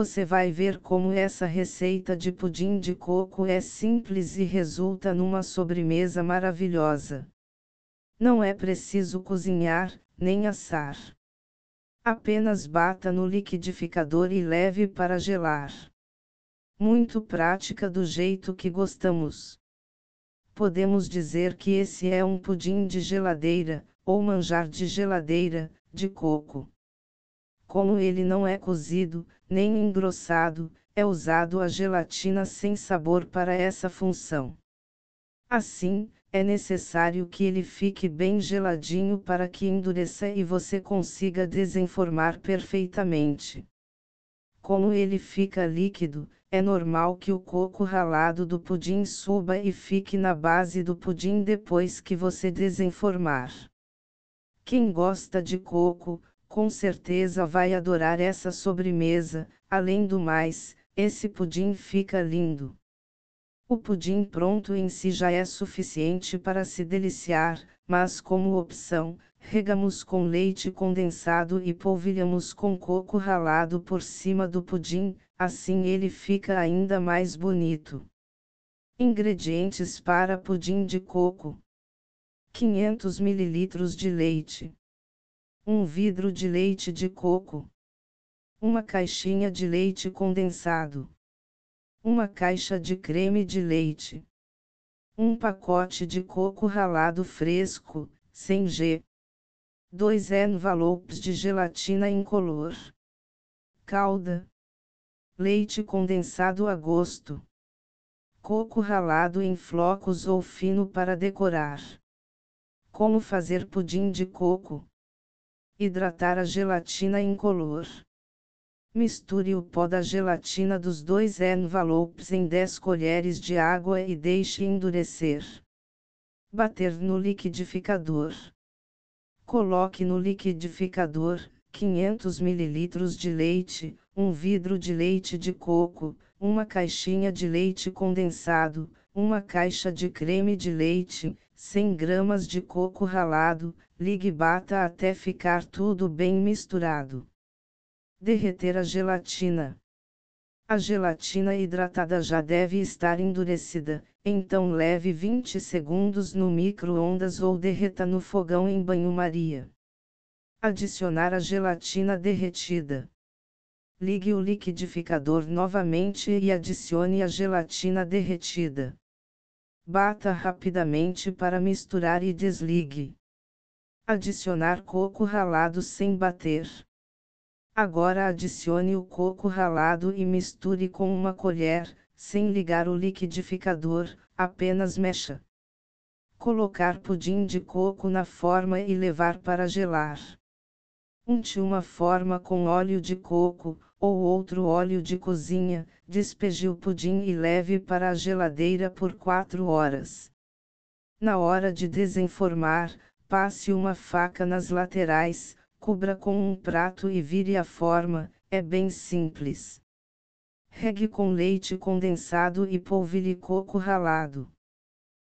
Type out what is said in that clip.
Você vai ver como essa receita de pudim de coco é simples e resulta numa sobremesa maravilhosa. Não é preciso cozinhar, nem assar. Apenas bata no liquidificador e leve para gelar. Muito prática do jeito que gostamos. Podemos dizer que esse é um pudim de geladeira, ou manjar de geladeira, de coco. Como ele não é cozido, nem engrossado, é usado a gelatina sem sabor para essa função. Assim, é necessário que ele fique bem geladinho para que endureça e você consiga desenformar perfeitamente. Como ele fica líquido, é normal que o coco ralado do pudim suba e fique na base do pudim depois que você desenformar. Quem gosta de coco, com certeza vai adorar essa sobremesa, além do mais, esse pudim fica lindo. O pudim pronto em si já é suficiente para se deliciar, mas como opção, regamos com leite condensado e polvilhamos com coco ralado por cima do pudim, assim ele fica ainda mais bonito. Ingredientes para pudim de coco: 500 ml de leite, 1 vidro de leite de coco, uma caixinha de leite condensado. Uma caixa de creme de leite. Um pacote de coco ralado fresco, sem G. 2 envelopes de gelatina incolor. Calda. Leite condensado a gosto. Coco ralado em flocos ou fino para decorar. Como fazer pudim de coco? Hidratar a gelatina incolor. Misture o pó da gelatina dos dois envelopes em 10 colheres de água e deixe endurecer. Bater no liquidificador. Coloque no liquidificador 500 ml de leite, um vidro de leite de coco, uma caixinha de leite condensado, uma caixa de creme de leite, 100 gramas de coco ralado, ligue e bata até ficar tudo bem misturado. Derreter a gelatina. A gelatina hidratada já deve estar endurecida, então leve 20 segundos no micro-ondas ou derreta no fogão em banho-maria. Adicionar a gelatina derretida. Ligue o liquidificador novamente e adicione a gelatina derretida. Bata rapidamente para misturar e desligue. Adicionar coco ralado sem bater. Agora adicione o coco ralado e misture com uma colher, sem ligar o liquidificador, apenas mexa. Colocar pudim de coco na forma e levar para gelar. Unte uma forma com óleo de coco, ou outro óleo de cozinha, despeje o pudim e leve para a geladeira por 4 horas. Na hora de desenformar, passe uma faca nas laterais, cubra com um prato e vire a forma, é bem simples. Regue com leite condensado e polvilhe coco ralado.